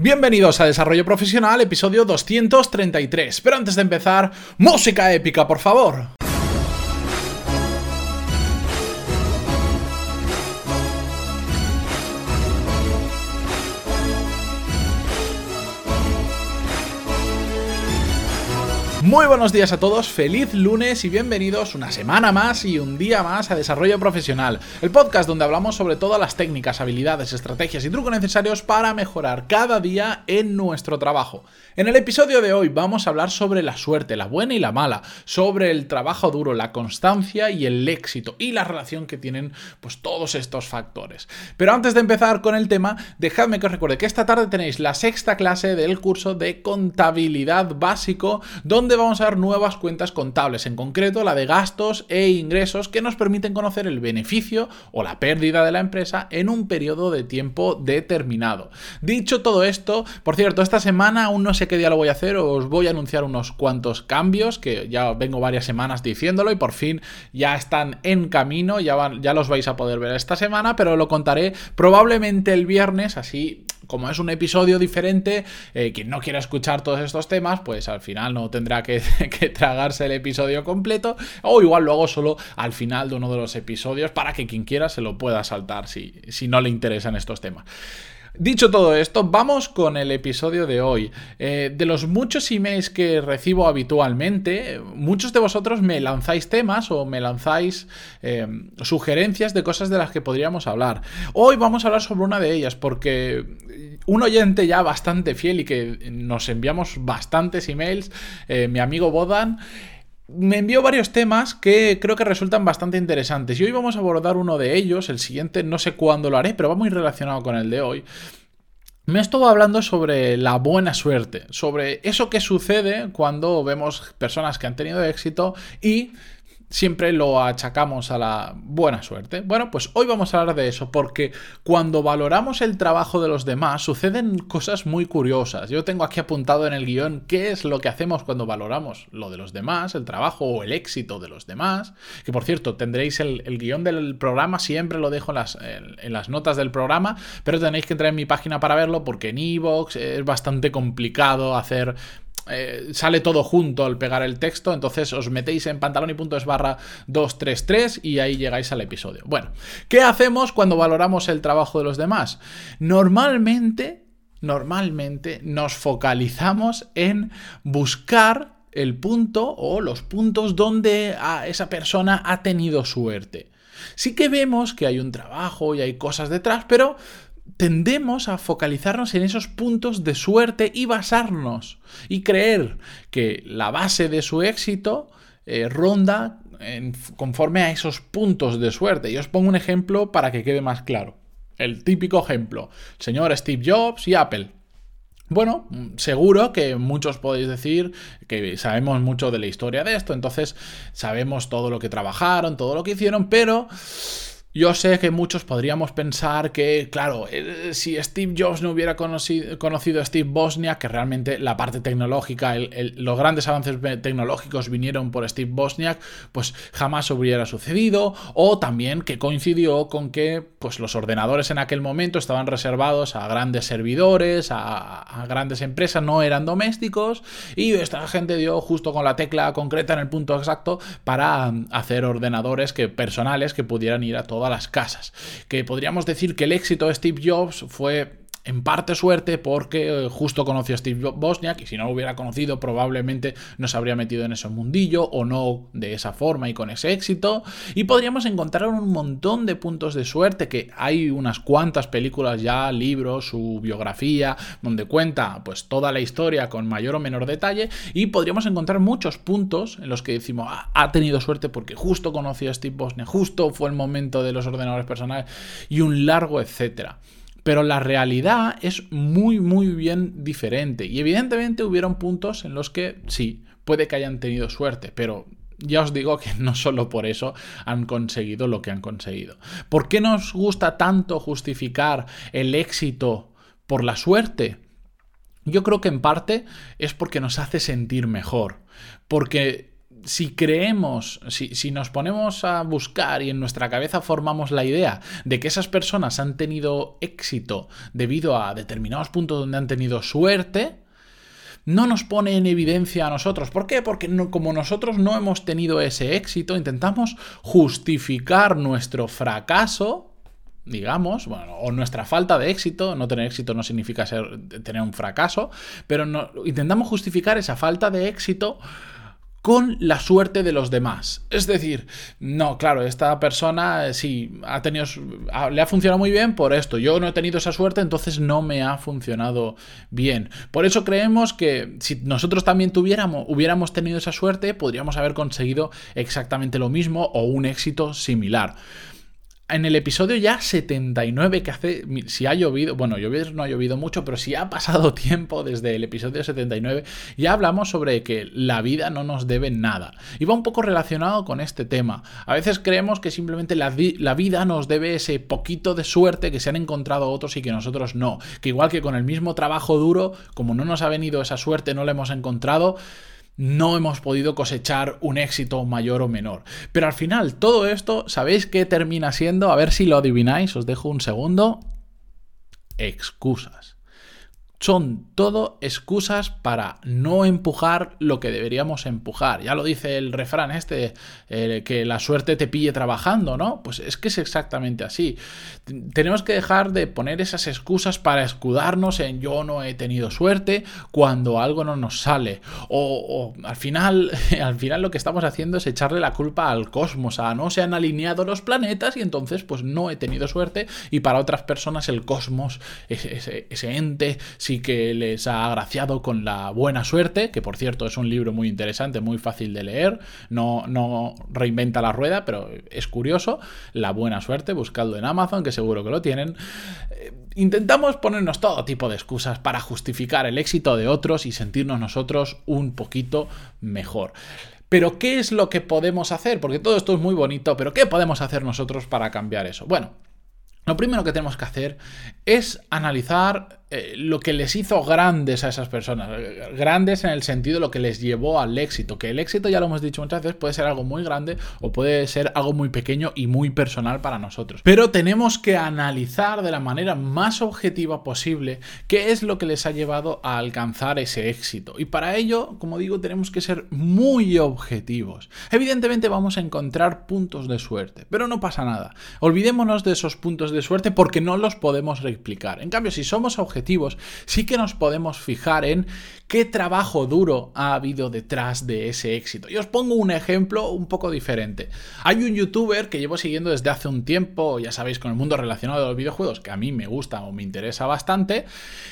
Bienvenidos a Desarrollo Profesional, episodio 233. Pero antes de empezar, música épica, por favor. Muy buenos días a todos, feliz lunes y bienvenidos una semana más y un día más a Desarrollo Profesional, el podcast donde hablamos sobre todas las técnicas, habilidades, estrategias y trucos necesarios para mejorar cada día en nuestro trabajo. En el episodio de hoy vamos a hablar sobre la suerte, la buena y la mala, sobre el trabajo duro, la constancia y el éxito y la relación que tienen pues todos estos factores. Pero antes de empezar con el tema, dejadme que os recuerde que esta tarde tenéis la sexta clase del curso de contabilidad básico donde vamos a ver nuevas cuentas contables, en concreto la de gastos e ingresos que nos permiten conocer el beneficio o la pérdida de la empresa en un periodo de tiempo determinado. Dicho todo esto, por cierto, esta semana aún no sé qué día lo voy a hacer, os voy a anunciar unos cuantos cambios que ya vengo varias semanas diciéndolo y por fin ya están en camino, ya, ya los vais a poder ver esta semana, pero lo contaré probablemente el viernes, así como es un episodio diferente, eh, quien no quiera escuchar todos estos temas, pues al final no tendrá que, tragarse el episodio completo, o igual lo hago solo al final de uno de los episodios para que quien quiera se lo pueda saltar si, si no le interesan estos temas. Dicho todo esto, vamos con el episodio de hoy. Eh, de los muchos emails que recibo habitualmente, muchos de vosotros me lanzáis temas o me lanzáis eh, sugerencias de cosas de las que podríamos hablar. Hoy vamos a hablar sobre una de ellas porque un oyente ya bastante fiel y que nos enviamos bastantes emails, eh, mi amigo Bodan, me envió varios temas que creo que resultan bastante interesantes y hoy vamos a abordar uno de ellos, el siguiente no sé cuándo lo haré, pero va muy relacionado con el de hoy. Me estuvo hablando sobre la buena suerte, sobre eso que sucede cuando vemos personas que han tenido éxito y siempre lo achacamos a la buena suerte. Bueno, pues hoy vamos a hablar de eso, porque cuando valoramos el trabajo de los demás suceden cosas muy curiosas. Yo tengo aquí apuntado en el guion qué es lo que hacemos cuando valoramos lo de los demás, el trabajo o el éxito de los demás. Que por cierto, tendréis el, guion del programa, siempre lo dejo en las, en, las, notas del programa, pero tenéis que entrar en mi página para verlo porque en iVoox es bastante complicado hacer eh, sale todo junto al pegar el texto, entonces os metéis en pantaloni.es barra 233 y ahí llegáis al episodio. Bueno, ¿qué hacemos cuando valoramos el trabajo de los demás? Normalmente, normalmente nos focalizamos en buscar el punto o los puntos donde esa persona ha tenido suerte. Sí que vemos que hay un trabajo y hay cosas detrás, pero tendemos a focalizarnos en esos puntos de suerte y basarnos y creer que la base de su éxito eh, ronda conforme a esos puntos de suerte. Y os pongo un ejemplo para que quede más claro. El típico ejemplo, señor Steve Jobs y Apple. Bueno, seguro que muchos podéis decir que sabemos mucho de la historia de esto, entonces sabemos todo lo que trabajaron, todo lo que hicieron, pero yo sé que muchos podríamos pensar que, claro, eh, si Steve Jobs no hubiera conocido, a Steve Bosniak, que realmente la parte tecnológica, los grandes avances tecnológicos vinieron por Steve Bosniak, pues jamás hubiera sucedido. O también que coincidió con que pues, los ordenadores en aquel momento estaban reservados a grandes servidores, a, a grandes empresas, no eran domésticos. Y esta gente dio justo con la tecla concreta en el punto exacto para hacer ordenadores que, personales que pudieran ir a toda las casas. Que podríamos decir que el éxito de Steve Jobs fue en parte suerte porque eh, justo conoció a Steve Bosniak y si no lo hubiera conocido probablemente no se habría metido en ese mundillo o no de esa forma y con ese éxito y podríamos encontrar un montón de puntos de suerte que hay unas cuantas películas ya, libros, su biografía donde cuenta pues toda la historia con mayor o menor detalle y podríamos encontrar muchos puntos en los que decimos ah, ha tenido suerte porque justo conoció a Steve Bosniak, justo fue el momento de los ordenadores personales y un largo etcétera. Pero la realidad es muy, muy bien diferente. Y evidentemente hubieron puntos en los que sí, puede que hayan tenido suerte, pero ya os digo que no solo por eso han conseguido lo que han conseguido. ¿Por qué nos gusta tanto justificar el éxito por la suerte? Yo creo que en parte es porque nos hace sentir mejor, porque si creemos, si, si, nos ponemos a buscar y en nuestra cabeza formamos la idea de que esas personas han tenido éxito debido a determinados puntos donde han tenido suerte, no nos pone en evidencia a nosotros. ¿Por qué? Porque como nosotros no hemos tenido ese éxito, intentamos justificar nuestro fracaso digamos, bueno, o nuestra falta de éxito, no tener éxito no significa ser, tener un fracaso, pero no, intentamos justificar esa falta de éxito con la suerte de los demás. Es decir, no, claro, esta persona eh, sí ha tenido le ha funcionado muy bien por esto. Yo no he tenido esa suerte, entonces no me ha funcionado bien. Por eso creemos que si nosotros también tuviéramos hubiéramos tenido esa suerte, podríamos haber conseguido exactamente lo mismo o un éxito similar en el episodio ya 79 que hace, si ha llovido, bueno, llover no ha llovido mucho, pero si ha pasado tiempo desde el episodio 79, ya hablamos sobre que la vida no nos debe nada. Y va un poco relacionado con este tema. A veces creemos que simplemente la, la vida nos debe ese poquito de suerte que se han encontrado otros y que nosotros no. Que igual que con el mismo trabajo duro, como no nos ha venido esa suerte, no la hemos encontrado, no hemos podido cosechar un éxito mayor o menor. Pero al final, todo esto, ¿sabéis qué termina siendo? A ver si lo adivináis, os dejo un segundo. Excusas son todo excusas para no empujar lo que deberíamos empujar. Ya lo dice el refrán este, que la suerte te pille trabajando, ¿no? Pues es que es exactamente así. Tenemos que dejar de poner esas excusas para escudarnos en yo no he tenido suerte cuando algo no nos sale. O, al, final, al final lo que estamos haciendo es echarle la culpa al cosmos, a no se han alineado los planetas y entonces pues no he tenido suerte y para otras personas el cosmos, ese ente, sí que les ha agraciado con la buena suerte, que por cierto es un libro muy interesante, muy fácil de leer, no, reinventa la rueda, pero es curioso, La buena suerte, buscadlo en Amazon, que seguro que lo tienen. Eh, intentamos ponernos todo tipo de excusas para justificar el éxito de otros y sentirnos nosotros un poquito mejor. Pero ¿qué es lo que podemos hacer? Porque todo esto es muy bonito, pero ¿qué podemos hacer nosotros para cambiar eso? Bueno, lo primero que tenemos que hacer es analizar eh, lo que les hizo grandes a esas personas. Grandes en el sentido de lo que les llevó al éxito. Que el éxito, ya lo hemos dicho muchas veces, puede ser algo muy grande o puede ser algo muy pequeño y muy personal para nosotros. Pero tenemos que analizar de la manera más objetiva posible qué es lo que les ha llevado a alcanzar ese éxito. Y para ello, como digo, tenemos que ser muy objetivos. Evidentemente vamos a encontrar puntos de suerte, pero no pasa nada. Olvidémonos de esos puntos de suerte porque no los podemos En cambio, si somos objetivos, sí que nos podemos fijar en qué trabajo duro ha habido detrás de ese éxito. Y os pongo un ejemplo un poco diferente. Hay un youtuber que llevo siguiendo desde hace un tiempo, ya sabéis, con el mundo relacionado a los videojuegos, que a mí me gusta o me interesa bastante,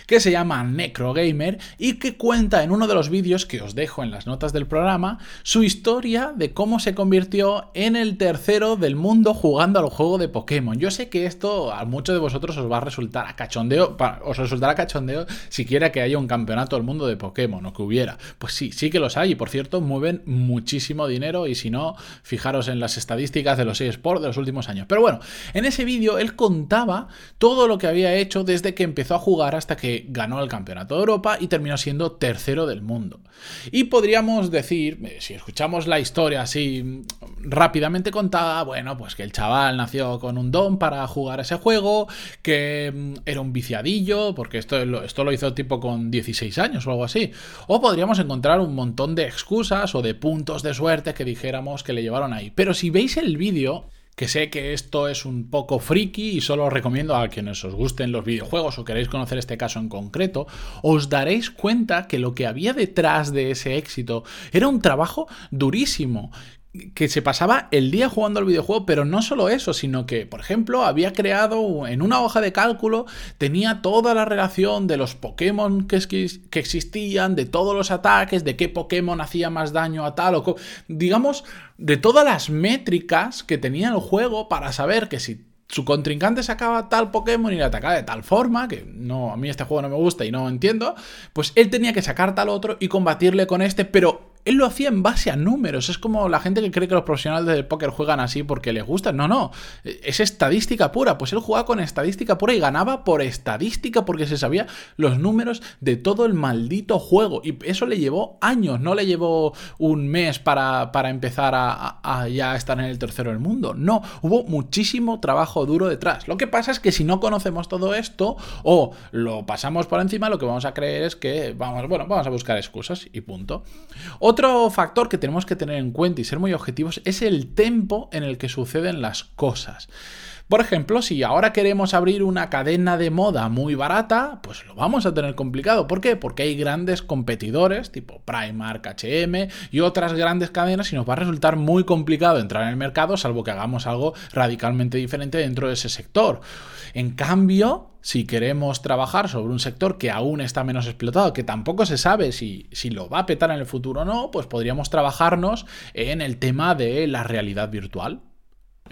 que se llama Necrogamer y que cuenta en uno de los vídeos que os dejo en las notas del programa su historia de cómo se convirtió en el tercero del mundo jugando al juego de Pokémon. Yo sé que esto a muchos de vosotros os va a resultar a cachondeo, os resultará cachondeo siquiera que haya un campeonato del mundo de Pokémon o que hubiera. Pues sí, sí que los hay y por cierto mueven muchísimo dinero y si no, fijaros en las estadísticas de los eSports de los últimos años. Pero bueno, en ese vídeo él contaba todo lo que había hecho desde que empezó a jugar hasta que ganó el campeonato de Europa y terminó siendo tercero del mundo. Y podríamos decir, eh, si escuchamos la historia así mm, rápidamente contada, bueno, pues que el chaval nació con un don para jugar ese juego, que mm, era un viciadillo, porque esto esto lo hizo tipo con 16 años o algo así. O podríamos encontrar un montón de excusas o de puntos de suerte que dijéramos que le llevaron ahí. Pero si veis el vídeo, que sé que esto es un poco friki y solo os recomiendo a quienes os gusten los videojuegos o queréis conocer este caso en concreto, os daréis cuenta que lo que había detrás de ese éxito era un trabajo durísimo que se pasaba el día jugando al videojuego, pero no solo eso, sino que, por ejemplo, había creado en una hoja de cálculo, tenía toda la relación de los Pokémon que, existían, de todos los ataques, de qué Pokémon hacía más daño a tal o... digamos, de todas las métricas que tenía el juego para saber que si su contrincante sacaba tal Pokémon y le atacaba de tal forma, que no, a mí este juego no me gusta y no entiendo, pues él tenía que sacar tal otro y combatirle con este, pero él lo hacía en base a números. Es como la gente que cree que los profesionales del póker juegan así porque les gusta. No, no. Es estadística pura. Pues él jugaba con estadística pura y ganaba por estadística porque se sabía los números de todo el maldito juego. Y eso le llevó años, no le llevó un mes para, empezar a, ya estar en el tercero del mundo. No, hubo muchísimo trabajo duro detrás. Lo que pasa es que si no conocemos todo esto o lo pasamos por encima, lo que vamos a creer es que vamos, bueno, vamos a buscar excusas y punto. Otro factor que tenemos que tener en cuenta y ser muy objetivos es el tempo en el que suceden las cosas. Por ejemplo, si ahora queremos abrir una cadena de moda muy barata, pues lo vamos a tener complicado. ¿Por qué? Porque hay grandes competidores tipo Primark, HM y otras grandes cadenas y nos va a resultar muy complicado entrar en el mercado salvo que hagamos algo radicalmente diferente dentro de ese sector. En cambio, si queremos trabajar sobre un sector que aún está menos explotado, que tampoco se sabe si, si, lo va a petar en el futuro o no, pues podríamos trabajarnos en el tema de la realidad virtual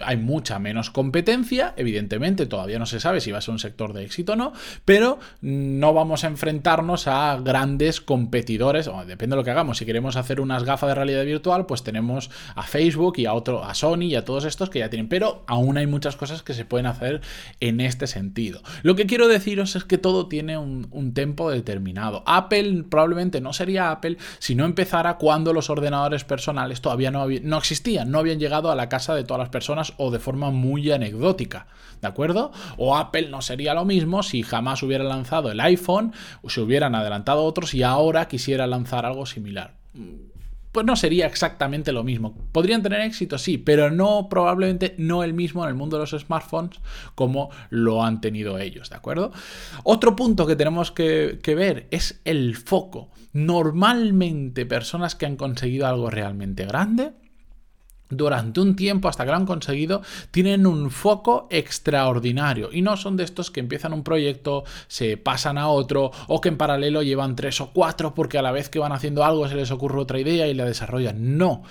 hay mucha menos competencia, evidentemente todavía no se sabe si va a ser un sector de éxito o no, pero no vamos a enfrentarnos a grandes competidores, o depende de lo que hagamos, si queremos hacer unas gafas de realidad virtual, pues tenemos a Facebook y a otro a Sony y a todos estos que ya tienen, pero aún hay muchas cosas que se pueden hacer en este sentido. Lo que quiero deciros es que todo tiene un, tempo determinado. Apple probablemente no sería Apple si no empezara cuando los ordenadores personales todavía no, no existían, no habían llegado a la casa de todas las personas o de forma muy anecdótica, ¿de acuerdo? O Apple no sería lo mismo si jamás hubiera lanzado el iPhone, o se hubieran adelantado otros y ahora quisiera lanzar algo similar pues no sería exactamente lo mismo. Podrían tener éxito, sí, pero no, probablemente no el mismo en el mundo de los smartphones como lo han tenido ellos, ¿de acuerdo? Otro punto que tenemos que, que ver es el foco. Normalmente personas que han conseguido algo realmente grande durante un tiempo hasta que lo han conseguido, tienen un foco extraordinario y no son de estos que empiezan un proyecto, se pasan a otro o que en paralelo llevan tres o cuatro porque a la vez que van haciendo algo se les ocurre otra idea y la desarrollan. No,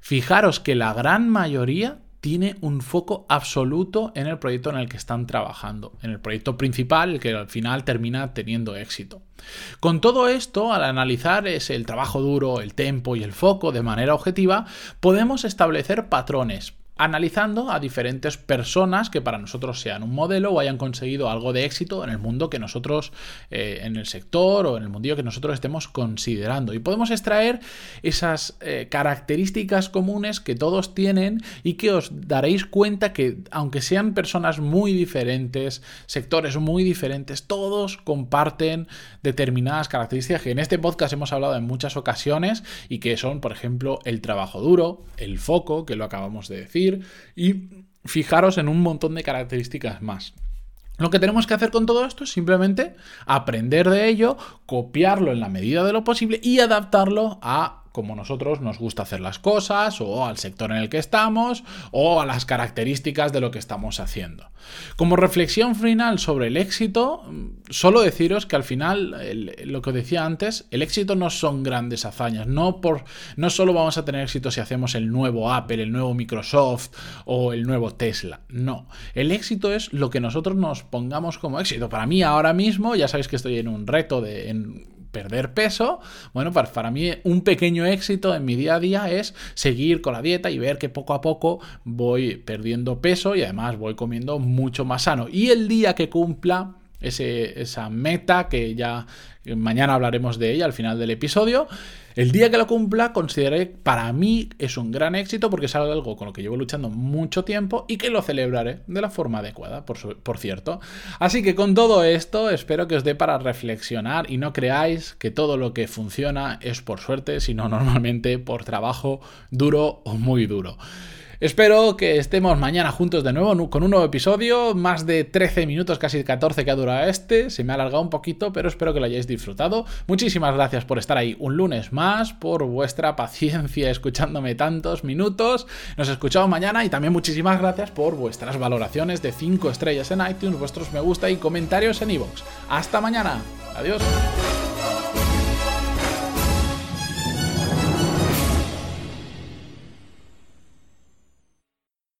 fijaros que la gran mayoría tiene un foco absoluto en el proyecto en el que están trabajando, en el proyecto principal, el que al final termina teniendo éxito. Con todo esto, al analizar el trabajo duro, el tempo y el foco de manera objetiva, podemos establecer patrones, analizando a diferentes personas que para nosotros sean un modelo o hayan conseguido algo de éxito en el mundo que nosotros, eh, en el sector o en el mundillo que nosotros estemos considerando. Y podemos extraer esas eh, características comunes que todos tienen y que os daréis cuenta que aunque sean personas muy diferentes, sectores muy diferentes, todos comparten determinadas características que en este podcast hemos hablado en muchas ocasiones y que son, por ejemplo, el trabajo duro, el foco, que lo acabamos de decir, y fijaros en un montón de características más. Lo que tenemos que hacer con todo esto es simplemente aprender de ello, copiarlo en la medida de lo posible y adaptarlo a como nosotros nos gusta hacer las cosas, o al sector en el que estamos, o a las características de lo que estamos haciendo. Como reflexión final sobre el éxito, solo deciros que al final, lo que decía antes, el éxito no son grandes hazañas, no, por, no solo vamos a tener éxito si hacemos el nuevo Apple, el nuevo Microsoft o el nuevo Tesla, no. El éxito es lo que nosotros nos pongamos como éxito. Para mí ahora mismo, ya sabéis que estoy en un reto de perder peso, bueno, para, para mí un pequeño éxito en mi día a día es seguir con la dieta y ver que poco a poco voy perdiendo peso y además voy comiendo mucho más sano. Y el día que cumpla esa meta que ya mañana hablaremos de ella al final del episodio. El día que lo cumpla, consideraré para mí es un gran éxito porque es algo con lo que llevo luchando mucho tiempo y que lo celebraré de la forma adecuada, por, por cierto. Así que con todo esto, espero que os dé para reflexionar y no creáis que todo lo que funciona es por suerte, sino normalmente por trabajo duro o muy duro. Espero que estemos mañana juntos de nuevo con un nuevo episodio, más de 13 minutos, casi 14 que ha durado este, se me ha alargado un poquito, pero espero que lo hayáis disfrutado. Muchísimas gracias por estar ahí un lunes más, por vuestra paciencia escuchándome tantos minutos. Nos escuchamos mañana y también muchísimas gracias por vuestras valoraciones de 5 estrellas en iTunes, vuestros me gusta y comentarios en iVoox. Hasta mañana. Adiós.